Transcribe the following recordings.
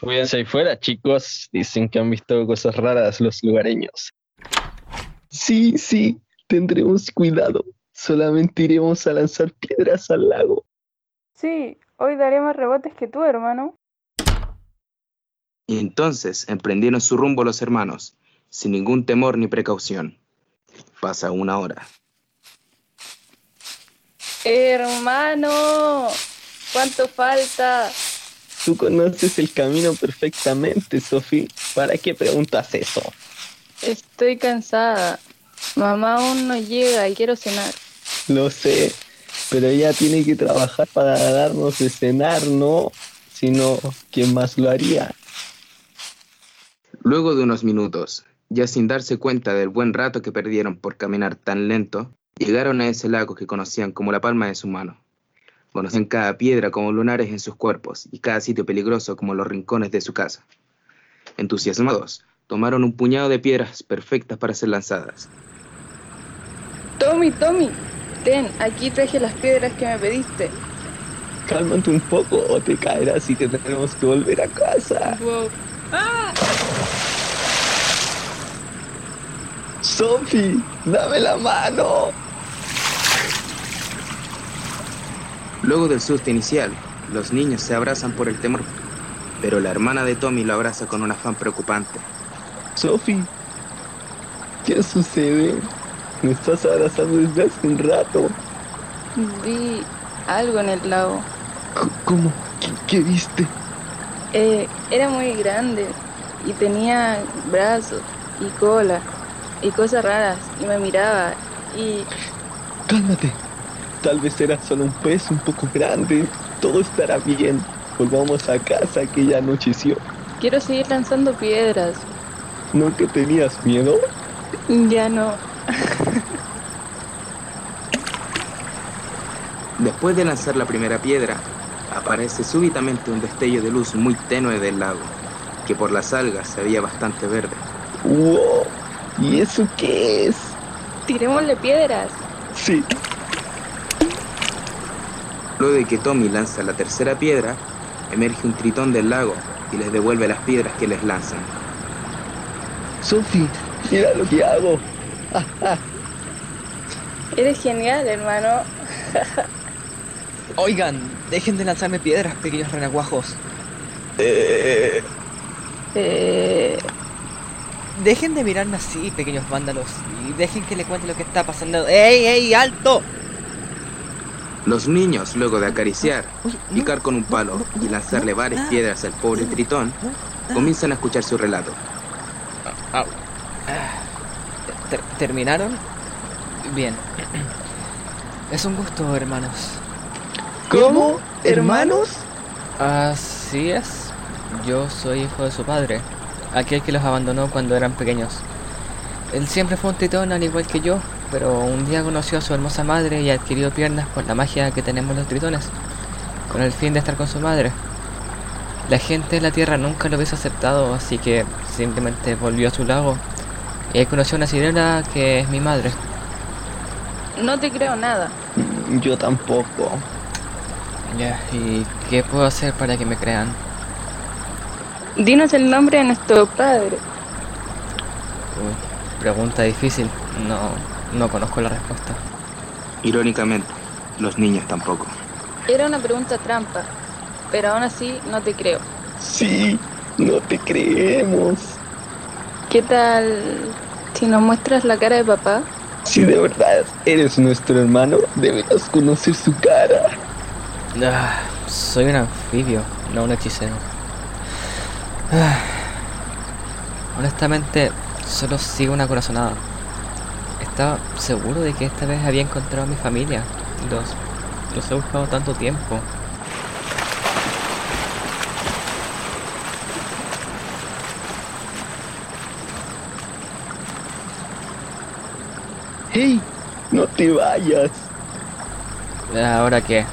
Cuídense ahí fuera, chicos. Dicen que han visto cosas raras los lugareños. Sí, sí, tendremos cuidado. Solamente iremos a lanzar piedras al lago. Sí, hoy daré más rebotes que tú, hermano. Y entonces emprendieron su rumbo los hermanos, sin ningún temor ni precaución. Pasa una hora. Hermano, ¿cuánto falta? Tú conoces el camino perfectamente, Sophie. ¿Para qué preguntas eso? Estoy cansada. Mamá aún no llega y quiero cenar. Lo sé, pero ella tiene que trabajar para darnos de cenar, ¿no? Si no, ¿quién más lo haría? Luego de unos minutos, ya sin darse cuenta del buen rato que perdieron por caminar tan lento, llegaron a ese lago que conocían como la palma de su mano. Conocían cada piedra como lunares en sus cuerpos y cada sitio peligroso como los rincones de su casa. Entusiasmados, tomaron un puñado de piedras perfectas para ser lanzadas. Tommy, Tommy, ten, aquí traje las piedras que me pediste. Cálmate un poco o te caerás y te tendremos que volver a casa. Wow. ¡Ah! Sophie, dame la mano. Luego del susto inicial, los niños se abrazan por el temor, pero la hermana de Tommy lo abraza con un afán preocupante. Sophie, ¿qué sucede? Me estás abrazando desde hace un rato. Vi algo en el lago. ¿Cómo? ¿Qué, qué viste? Eh, era muy grande y tenía brazos y cola y cosas raras y me miraba y Cálmate. Tal vez era solo un pez un poco grande. Todo estará bien. Volvamos a casa que ya anocheció. quiero seguir lanzando piedras. ¿No que tenías miedo? Ya no. Después de lanzar la primera piedra, aparece súbitamente un destello de luz muy tenue del lago, que por las algas se veía bastante verde. ¡Wow! ¿Y eso qué es? Tirémosle piedras. Sí, Luego de que Tommy lanza la tercera piedra, emerge un tritón del lago y les devuelve las piedras que les lanzan. Sophie, mira lo que hago. Eres genial, hermano. Oigan, dejen de lanzarme piedras, pequeños renacuajos. Eh, Eh, Dejen de mirarme así, pequeños vándalos. Y dejen que le cuente lo que está pasando. ¡Ey, ey, alto! Los niños, luego de acariciar, picar con un palo y lanzarle varias piedras al pobre tritón, comienzan a escuchar su relato. Ah. Ter- ¿Terminaron? Bien. Es un gusto, hermanos. ¿Cómo? ¿Hermanos? Así es. Yo soy hijo de su padre, aquel que los abandonó cuando eran pequeños. Él siempre fue un tritón al igual que yo, pero un día conoció a su hermosa madre y adquirió piernas por la magia que tenemos los tritones, con el fin de estar con su madre. La gente de la Tierra nunca lo hubiese aceptado, así que simplemente volvió a su lago y ahí conoció a una sirena que es mi madre. no te creo nada. Yo tampoco. Ya, ¿y qué puedo hacer para que me crean? Dinos el nombre de nuestro padre. Uy, pregunta difícil. No, no conozco la respuesta. Irónicamente, los niños tampoco. Era una pregunta trampa, pero aún así no te creo. Sí, no te creemos. ¿Qué tal si nos muestras la cara de papá? Si de verdad eres nuestro hermano, deberás conocer su cara. Ah, soy un anfibio, no un hechicero. Ah, honestamente, solo sigo una corazonada. Estaba seguro de que esta vez había encontrado a mi familia. Los, los he buscado tanto tiempo. ¡Hey! No te vayas. ¿Ahora qué?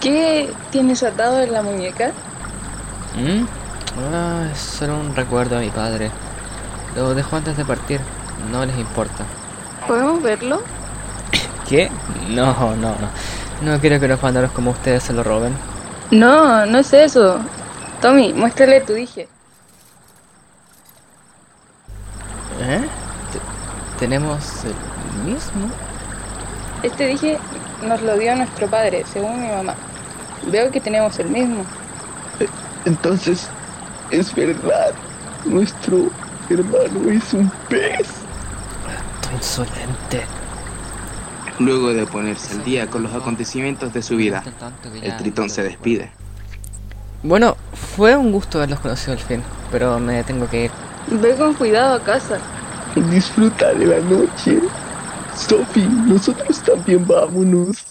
¿Qué tienes atado en la muñeca? ¿Mm? Ah, es solo un recuerdo de mi padre. Lo dejó antes de partir. No les importa. ¿Podemos verlo? ¿Qué? No, no, no. No quiero que los vándalos como ustedes se lo roben. No, no es eso. Tommy, muéstrale tu dije. ¿Eh? Te- ¿Tenemos el mismo? Este dije nos lo dio nuestro padre, según mi mamá. Veo que tenemos el mismo. Entonces, es verdad. Nuestro hermano es un pez. ¡Tú insolente! Luego de ponerse al día con los acontecimientos de su vida, el tritón se despide. Bueno, fue un gusto haberlos conocido al fin, pero me tengo que ir. Ve con cuidado a casa. Disfruta de la noche. Sophie, nosotros también vámonos.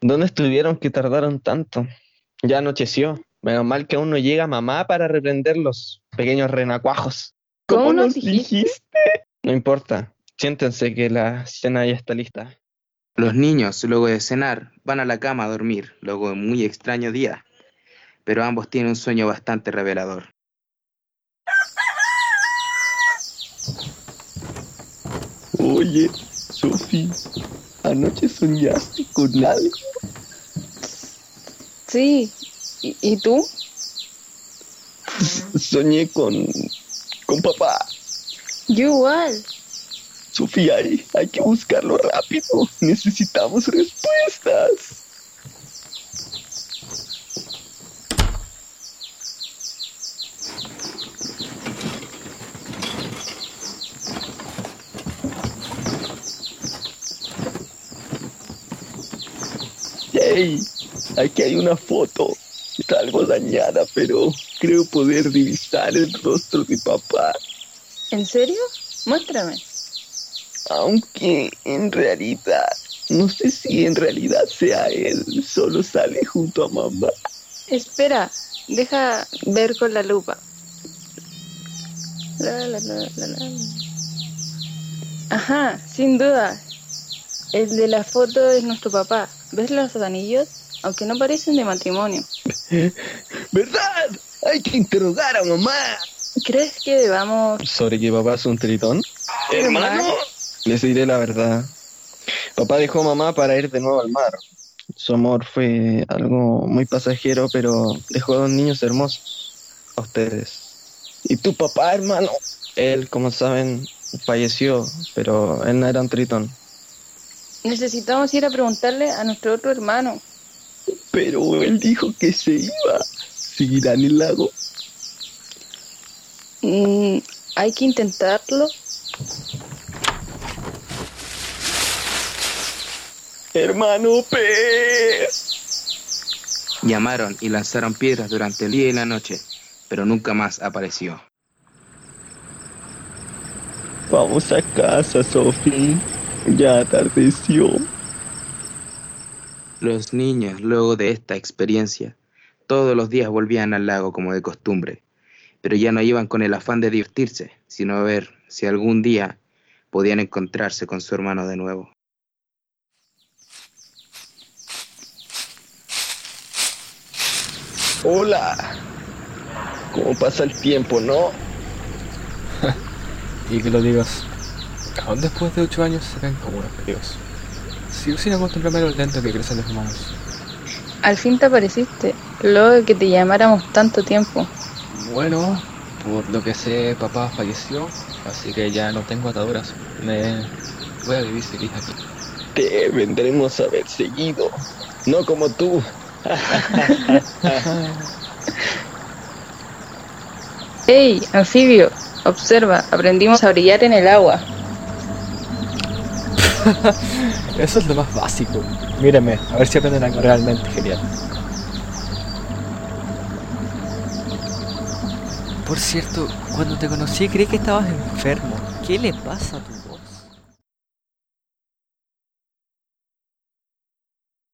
¿Dónde estuvieron que tardaron tanto? Ya anocheció. Menos mal que aún no llega mamá para reprender los pequeños renacuajos. ¿Cómo ¿Cómo nos dijiste? dijiste? No importa. Siéntense que la cena ya está lista. Los niños, luego de cenar, van a la cama a dormir, luego de un muy extraño día. Pero ambos tienen un sueño bastante revelador. Oye, Sophie, anoche soñaste con algo. Sí. ¿Y, y tú? Soñé con. con papá. Yo igual. Sofía, hay, hay que buscarlo rápido. Necesitamos respuestas. Hey, aquí hay una foto. Está algo dañada, pero creo poder divisar el rostro de papá. ¿En serio? Muéstrame. Aunque en realidad, no sé si en realidad sea él, solo sale junto a mamá. Espera, deja ver con la lupa. La, la, la, la, la. Ajá, sin duda. El de la foto es nuestro papá. ¿Ves los anillos? Aunque no parecen de matrimonio. ¿Verdad? Hay que interrogar a mamá. ¿Crees que debamos... ¿Sobre que papá es un tritón? Hermano, Les diré la verdad. Papá dejó a mamá para ir de nuevo al mar. Su amor fue algo muy pasajero, pero dejó a dos niños hermosos. A ustedes. ¿y tu papá, hermano? Él, como saben, falleció, pero él no era un tritón. Necesitamos ir a preguntarle a nuestro otro hermano. Pero él dijo que se iba. ¿Seguirá en el lago? Mm, hay que intentarlo. Hermano pez. Llamaron y lanzaron piedras durante el día y la noche, pero nunca más apareció. Vamos a casa, Sophie. Ya atardeció. Los niños, luego de esta experiencia, todos los días volvían al lago como de costumbre, pero ya no iban con el afán de divertirse, sino a ver si algún día podían encontrarse con su hermano de nuevo. Hola. ¿Cómo pasa el tiempo, no? Y que lo digas. Aún después de ocho años se ven como unos periodos. Sigo sin acostumbrarme a los lentos que crecen los humanos. Al fin te apareciste, luego de que te llamáramos tanto tiempo. Bueno, por lo que sé, papá falleció, así que ya no tengo ataduras. Me voy a vivir feliz aquí. Te vendremos a ver seguido. No como tú. ¡Hey, anfibio! Observa, aprendimos a brillar en el agua. Eso es lo más básico. Míreme, a ver si aprenden algo realmente genial. Por cierto, cuando te conocí creí que estabas enfermo. ¿Qué le pasa a tu